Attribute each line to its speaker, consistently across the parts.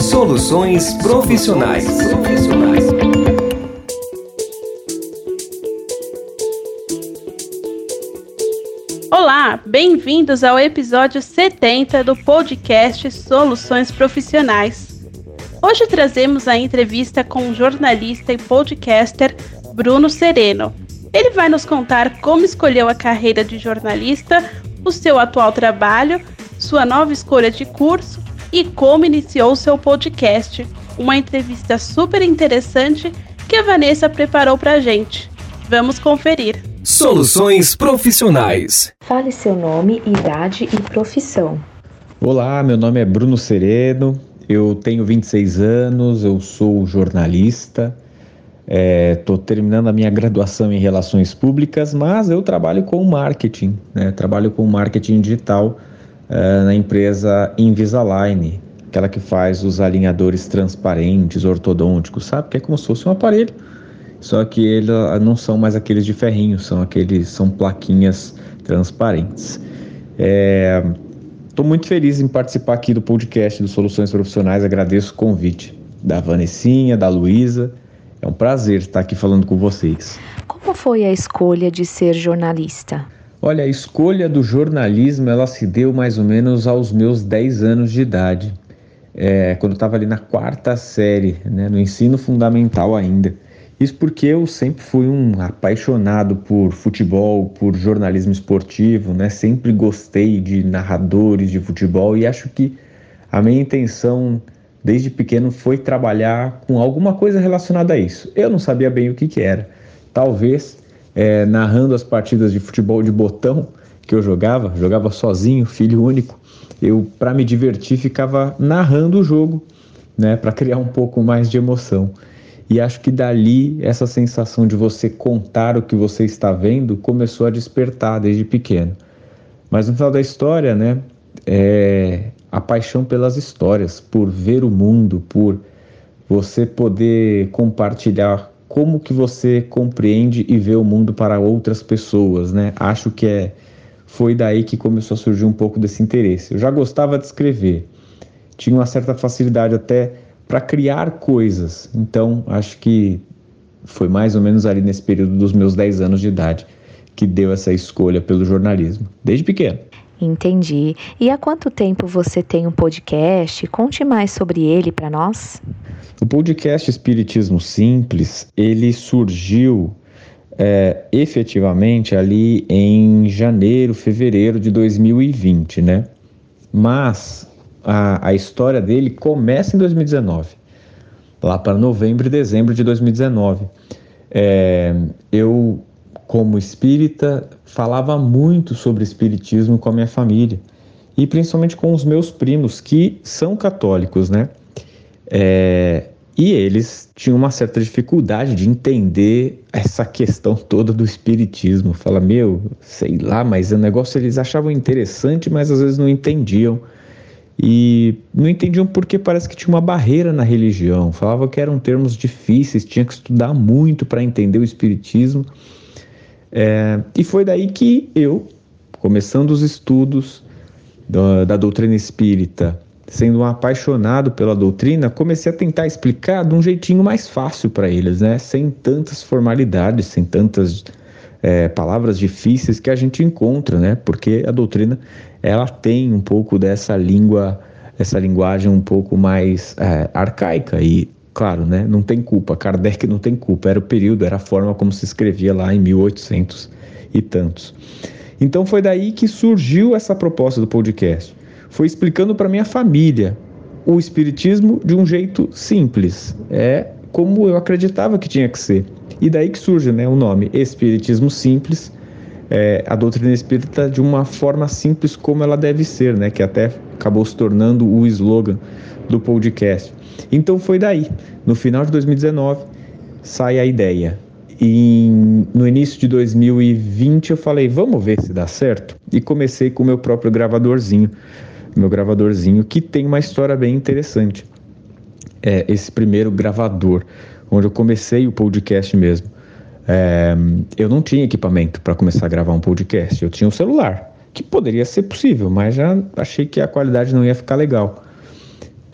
Speaker 1: Soluções profissionais.
Speaker 2: Olá, bem-vindos ao episódio 70 do podcast Soluções Profissionais. Hoje trazemos a entrevista com o jornalista e podcaster Bruno Sereno. Ele vai nos contar como escolheu a carreira de jornalista, o seu atual trabalho, sua nova escolha de curso e como iniciou seu podcast. Uma entrevista super interessante que a Vanessa preparou para a gente. Vamos conferir.
Speaker 1: Soluções profissionais.
Speaker 3: Fale seu nome, idade e profissão.
Speaker 4: Olá, meu nome é Bruno Sereno, eu tenho 26 anos, eu sou jornalista, Estou é, terminando a minha graduação em Relações Públicas, mas eu trabalho com marketing, né? trabalho com marketing digital é, na empresa Invisalign, aquela que faz os alinhadores transparentes, ortodônticos, sabe? Que é como se fosse um aparelho, só que eles não são mais aqueles de ferrinho, são aqueles, são plaquinhas transparentes. Estou é, muito feliz em participar aqui do podcast do Soluções Profissionais, agradeço o convite da Vanessinha, da Luísa é um prazer estar aqui falando com vocês.
Speaker 3: Como foi a escolha de ser jornalista?
Speaker 4: Olha, a escolha do jornalismo ela se deu mais ou menos aos meus 10 anos de idade, é, quando eu estava ali na quarta série, né, no ensino fundamental ainda. Isso porque eu sempre fui um apaixonado por futebol, por jornalismo esportivo, né? Sempre gostei de narradores de futebol e acho que a minha intenção desde pequeno foi trabalhar com alguma coisa relacionada a isso. Eu não sabia bem o que, que era. Talvez é, narrando as partidas de futebol de botão que eu jogava, jogava sozinho, filho único. Eu, para me divertir, ficava narrando o jogo, né, para criar um pouco mais de emoção. E acho que dali essa sensação de você contar o que você está vendo começou a despertar desde pequeno. Mas no final da história, né, é, a paixão pelas histórias, por ver o mundo, por você poder compartilhar como que você compreende e vê o mundo para outras pessoas, né? Acho que é foi daí que começou a surgir um pouco desse interesse. Eu já gostava de escrever, tinha uma certa facilidade até para criar coisas. Então, acho que foi mais ou menos ali nesse período dos meus 10 anos de idade que deu essa escolha pelo jornalismo, desde pequeno.
Speaker 3: Entendi. E há quanto tempo você tem um podcast? Conte mais sobre ele para nós.
Speaker 4: O podcast Espiritismo Simples, ele surgiu é, efetivamente ali em janeiro, fevereiro de 2020, né? Mas a, a história dele começa em 2019, lá para novembro e dezembro de 2019. É, eu como espírita, falava muito sobre espiritismo com a minha família e principalmente com os meus primos que são católicos, né? É, e eles tinham uma certa dificuldade de entender essa questão toda do espiritismo. Fala, meu, sei lá, mas o negócio eles achavam interessante, mas às vezes não entendiam. E não entendiam porque parece que tinha uma barreira na religião. Falava que eram termos difíceis, tinha que estudar muito para entender o espiritismo. É, e foi daí que eu, começando os estudos da, da doutrina espírita, sendo um apaixonado pela doutrina, comecei a tentar explicar de um jeitinho mais fácil para eles, né? Sem tantas formalidades, sem tantas é, palavras difíceis que a gente encontra, né? Porque a doutrina ela tem um pouco dessa língua, essa linguagem um pouco mais é, arcaica e Claro, né? Não tem culpa. Kardec não tem culpa. Era o período, era a forma como se escrevia lá em 1800 e tantos. Então foi daí que surgiu essa proposta do podcast. Foi explicando para minha família o espiritismo de um jeito simples. É como eu acreditava que tinha que ser. E daí que surge, né, o nome Espiritismo Simples. É, a doutrina espírita de uma forma simples como ela deve ser, né? Que até acabou se tornando o slogan do podcast. Então foi daí. No final de 2019 sai a ideia. E no início de 2020 eu falei, vamos ver se dá certo. E comecei com o meu próprio gravadorzinho, meu gravadorzinho que tem uma história bem interessante. É esse primeiro gravador, onde eu comecei o podcast mesmo. É, eu não tinha equipamento para começar a gravar um podcast, eu tinha um celular, que poderia ser possível, mas já achei que a qualidade não ia ficar legal.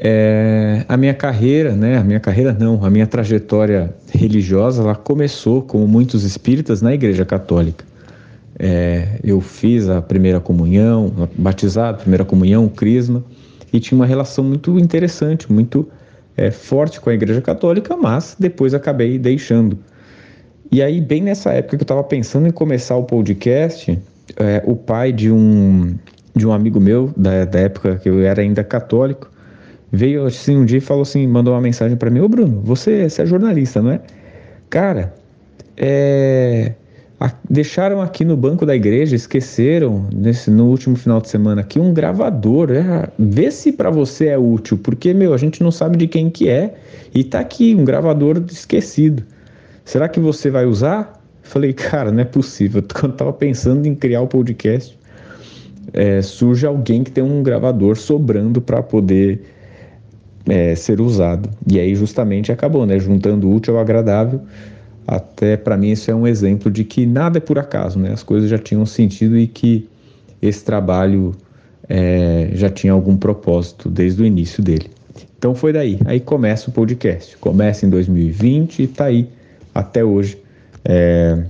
Speaker 4: é, a minha carreira, né? A minha carreira não, a minha trajetória religiosa, ela começou, como muitos espíritas, na Igreja Católica. É, eu fiz a primeira comunhão, batizado, primeira comunhão, crisma, e tinha uma relação muito interessante, muito é, forte com a Igreja Católica, mas depois acabei deixando. E aí, bem nessa época que eu estava pensando em começar o podcast, é, o pai de um, de um amigo meu, da, da época que eu era ainda católico, veio assim um dia e falou assim, mandou uma mensagem para mim, ô Bruno, você, você é jornalista, não é? Cara, é, deixaram aqui no banco da igreja, esqueceram nesse, no último final de semana aqui um gravador. É, vê se para você é útil, porque, meu, a gente não sabe de quem que é e tá aqui um gravador esquecido. Será que você vai usar? Falei, cara, não é possível. Quando tava pensando em criar o podcast, é, surge alguém que tem um gravador sobrando para poder é, ser usado. E aí justamente acabou, né? Juntando o útil ao agradável até para mim isso é um exemplo de que nada é por acaso, né? As coisas já tinham sentido e que esse trabalho é, já tinha algum propósito desde o início dele. Então foi daí. Aí começa o podcast. Começa em 2020 e está aí até hoje. É,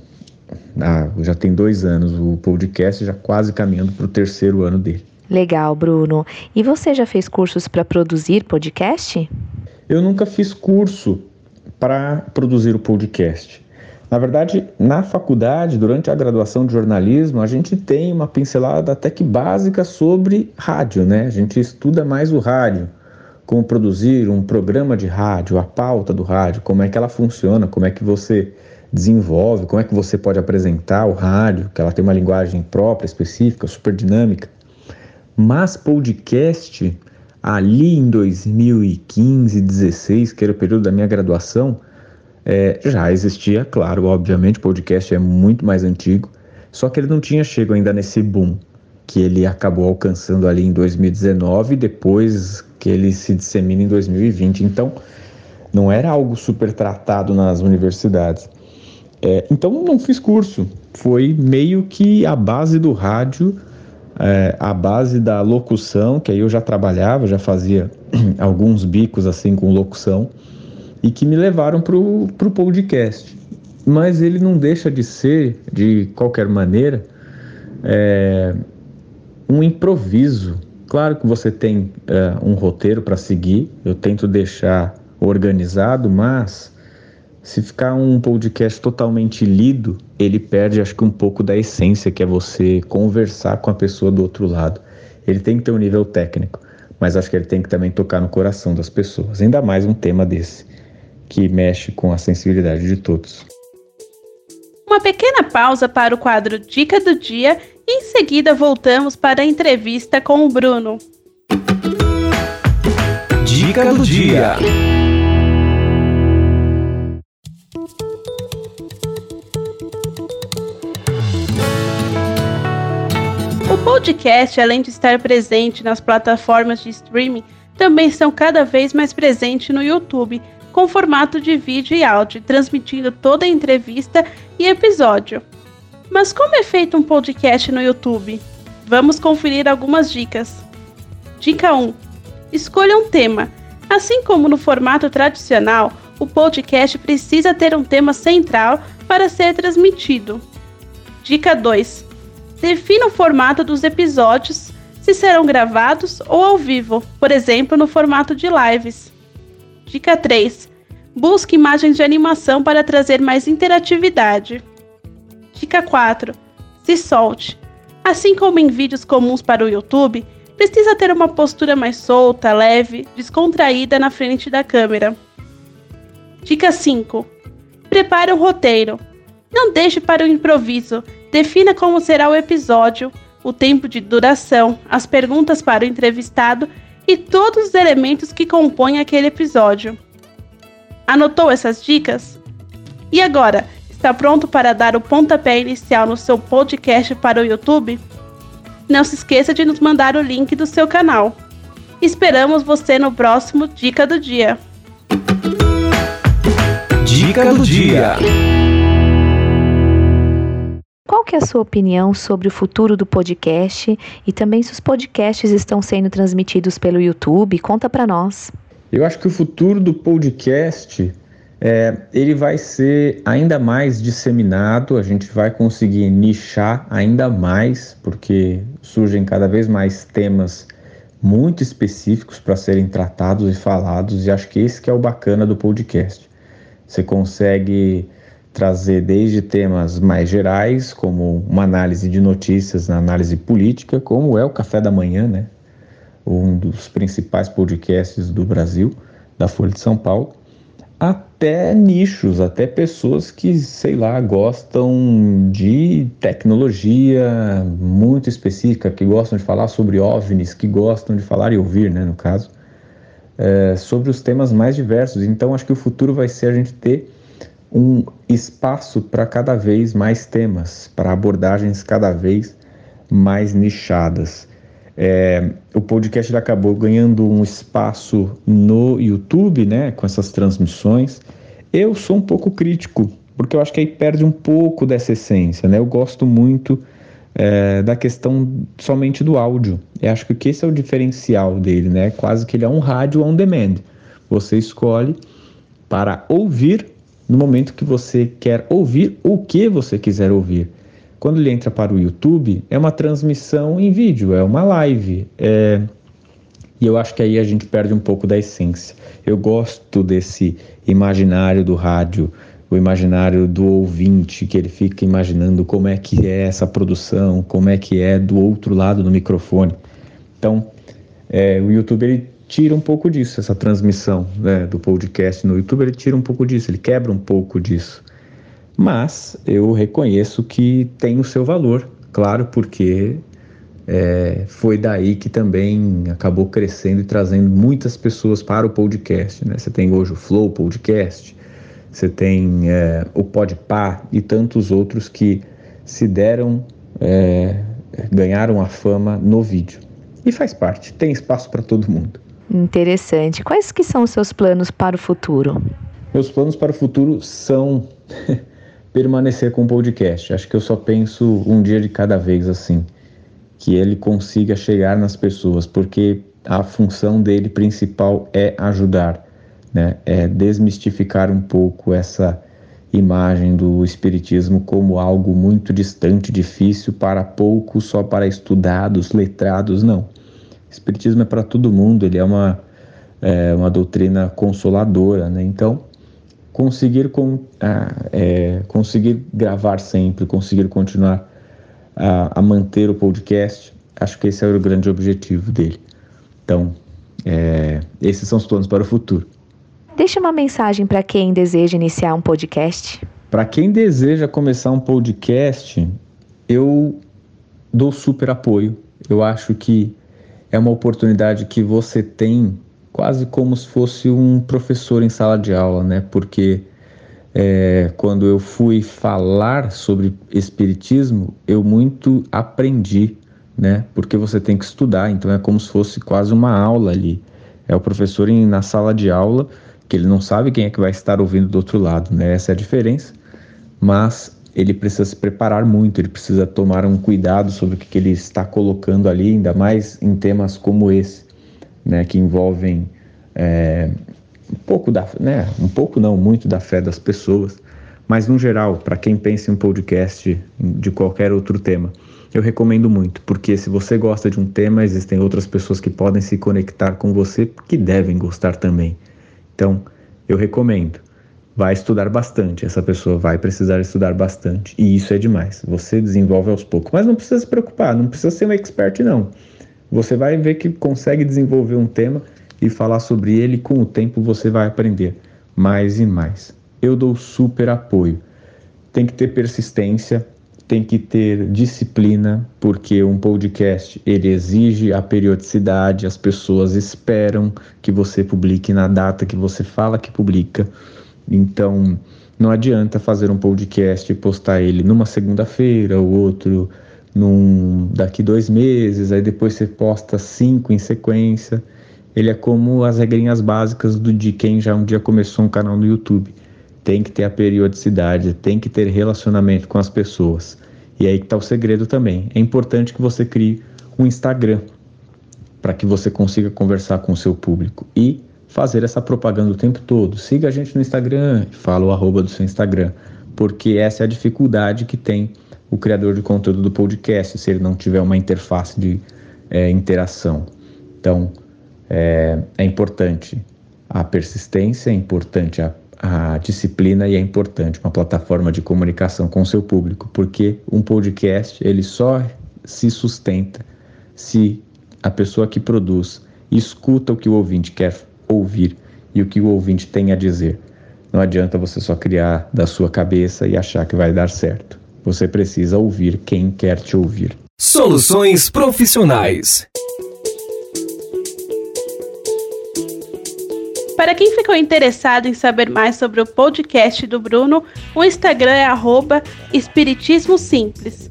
Speaker 4: ah, já tem dois anos o podcast, já quase caminhando para o terceiro ano dele.
Speaker 3: Legal, Bruno. E você já fez cursos para produzir podcast?
Speaker 4: Eu nunca fiz curso para produzir o podcast. Na verdade, na faculdade, durante a graduação de jornalismo, a gente tem uma pincelada até que básica sobre rádio, né? A gente estuda mais o rádio, como produzir um programa de rádio, a pauta do rádio, como é que ela funciona, como é que você desenvolve, como é que você pode apresentar o rádio, que ela tem uma linguagem própria, específica, super dinâmica. Mas podcast ali em 2015, 16, que era o período da minha graduação, é, já existia, claro, obviamente, o podcast é muito mais antigo, só que ele não tinha chegado ainda nesse boom que ele acabou alcançando ali em 2019, depois que ele se dissemina em 2020. Então, não era algo super tratado nas universidades. É, então, não fiz curso. Foi meio que a base do rádio é, a base da locução, que aí eu já trabalhava, já fazia alguns bicos assim com locução, e que me levaram para o podcast. Mas ele não deixa de ser, de qualquer maneira, é, um improviso. Claro que você tem é, um roteiro para seguir, eu tento deixar organizado, mas se ficar um podcast totalmente lido, ele perde, acho que, um pouco da essência, que é você conversar com a pessoa do outro lado. Ele tem que ter um nível técnico, mas acho que ele tem que também tocar no coração das pessoas. Ainda mais um tema desse, que mexe com a sensibilidade de todos.
Speaker 2: Uma pequena pausa para o quadro Dica do Dia e em seguida voltamos para a entrevista com o Bruno.
Speaker 1: Dica do Dia.
Speaker 2: Podcast, além de estar presente nas plataformas de streaming, também estão cada vez mais presentes no YouTube, com formato de vídeo e áudio, transmitindo toda a entrevista e episódio. Mas como é feito um podcast no YouTube? Vamos conferir algumas dicas. Dica 1: Escolha um tema. Assim como no formato tradicional, o podcast precisa ter um tema central para ser transmitido. Dica 2: Defina o formato dos episódios, se serão gravados ou ao vivo, por exemplo, no formato de lives. Dica 3. Busque imagens de animação para trazer mais interatividade. Dica 4. Se solte. Assim como em vídeos comuns para o YouTube, precisa ter uma postura mais solta, leve, descontraída na frente da câmera. Dica 5. Prepare um roteiro. Não deixe para o improviso Defina como será o episódio, o tempo de duração, as perguntas para o entrevistado e todos os elementos que compõem aquele episódio. Anotou essas dicas? E agora, está pronto para dar o pontapé inicial no seu podcast para o YouTube? Não se esqueça de nos mandar o link do seu canal. Esperamos você no próximo Dica do Dia.
Speaker 1: Dica do Dia.
Speaker 3: Qual que é a sua opinião sobre o futuro do podcast e também se os podcasts estão sendo transmitidos pelo YouTube? Conta para nós.
Speaker 4: Eu acho que o futuro do podcast é, ele vai ser ainda mais disseminado, a gente vai conseguir nichar ainda mais, porque surgem cada vez mais temas muito específicos para serem tratados e falados, e acho que esse que é o bacana do podcast. Você consegue trazer desde temas mais gerais, como uma análise de notícias na análise política, como é o Café da Manhã, né? Um dos principais podcasts do Brasil, da Folha de São Paulo, até nichos, até pessoas que, sei lá, gostam de tecnologia muito específica, que gostam de falar sobre OVNIs, que gostam de falar e ouvir, né, no caso, é, sobre os temas mais diversos. Então, acho que o futuro vai ser a gente ter um espaço para cada vez mais temas, para abordagens cada vez mais nichadas. É, o podcast acabou ganhando um espaço no YouTube, né, com essas transmissões. Eu sou um pouco crítico, porque eu acho que aí perde um pouco dessa essência, né? Eu gosto muito é, da questão somente do áudio. Eu acho que esse é o diferencial dele, né? Quase que ele é um rádio on demand. Você escolhe para ouvir no momento que você quer ouvir o que você quiser ouvir. Quando ele entra para o YouTube, é uma transmissão em vídeo, é uma live. É... E eu acho que aí a gente perde um pouco da essência. Eu gosto desse imaginário do rádio, o imaginário do ouvinte, que ele fica imaginando como é que é essa produção, como é que é do outro lado do microfone. Então, é, o YouTube ele tira um pouco disso, essa transmissão né, do podcast no YouTube, ele tira um pouco disso, ele quebra um pouco disso. Mas eu reconheço que tem o seu valor, claro, porque é, foi daí que também acabou crescendo e trazendo muitas pessoas para o podcast. Né? Você tem hoje o Flow Podcast, você tem é, o Podpah e tantos outros que se deram, é, ganharam a fama no vídeo. E faz parte, tem espaço para todo mundo.
Speaker 3: Interessante. Quais que são os seus planos para o futuro?
Speaker 4: Meus planos para o futuro são permanecer com o podcast. Acho que eu só penso um dia de cada vez assim, que ele consiga chegar nas pessoas, porque a função dele principal é ajudar, né? É desmistificar um pouco essa imagem do espiritismo como algo muito distante, difícil para poucos, só para estudados, letrados, não. Espiritismo é para todo mundo, ele é uma, é, uma doutrina consoladora, né? Então, conseguir, com, é, conseguir gravar sempre, conseguir continuar a, a, manter o podcast, acho que esse é o grande objetivo dele. Então, é, esses são os planos para o futuro.
Speaker 3: Deixa uma mensagem para quem deseja iniciar um podcast.
Speaker 4: Para quem deseja começar um podcast, eu dou super apoio. Eu acho que é uma oportunidade que você tem quase como se fosse um professor em sala de aula, né? Porque é, quando eu fui falar sobre espiritismo, eu muito aprendi, né? Porque você tem que estudar, então é como se fosse quase uma aula ali. É o professor em, na sala de aula que ele não sabe quem é que vai estar ouvindo do outro lado, né? Essa é a diferença. Mas ele precisa se preparar muito, ele precisa tomar um cuidado sobre o que, que ele está colocando ali, ainda mais em temas como esse, né, que envolvem é, um pouco da, né, um pouco não, muito da fé das pessoas, mas no geral, para quem pensa em um podcast de qualquer outro tema, eu recomendo muito, porque se você gosta de um tema, existem outras pessoas que podem se conectar com você que devem gostar também. Então, eu recomendo vai estudar bastante. Essa pessoa vai precisar estudar bastante. E isso é demais. Você desenvolve aos poucos. Mas não precisa se preocupar, não precisa ser um expert, não. Você vai ver que consegue desenvolver um tema e falar sobre ele. Com o tempo você vai aprender mais e mais. Eu dou super apoio. Tem que ter persistência, tem que ter disciplina, porque um podcast ele exige a periodicidade, as pessoas esperam que você publique na data que você fala que publica. Então, não adianta fazer um podcast e postar ele numa segunda-feira, o outro num daqui dois meses, aí depois você posta cinco em sequência. Ele é como as regrinhas básicas do de quem já um dia começou um canal no YouTube. Tem que ter a periodicidade, tem que ter relacionamento com as pessoas. E aí que está o segredo também. É importante que você crie um Instagram para que você consiga conversar com o seu público e fazer essa propaganda o tempo todo. Siga a gente no Instagram, fala o arroba do seu Instagram, porque essa é a dificuldade que tem o criador de conteúdo do podcast, se ele não tiver uma interface de é, interação. Então, é, é, importante a persistência, é importante a, a disciplina e é importante uma plataforma de comunicação com o seu público, porque um podcast ele só se sustenta se a pessoa que produz escuta o que o ouvinte quer ouvir e o que o ouvinte tem a dizer. Não adianta você só criar da sua cabeça e achar que vai dar certo. Você precisa ouvir quem quer te ouvir.
Speaker 1: Soluções profissionais.
Speaker 2: Para quem ficou interessado em saber mais sobre o podcast do Bruno, o Instagram é Espiritismo Simples.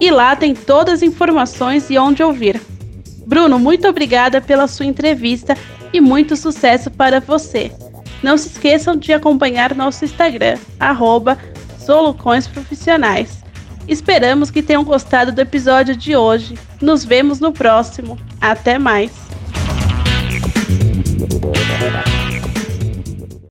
Speaker 2: E lá tem todas as informações e onde ouvir. Bruno, muito obrigada pela sua entrevista e muito sucesso para você. Não se esqueçam de acompanhar nosso Instagram, arroba. Esperamos que tenham gostado do episódio de hoje. Nos vemos no próximo. Até mais!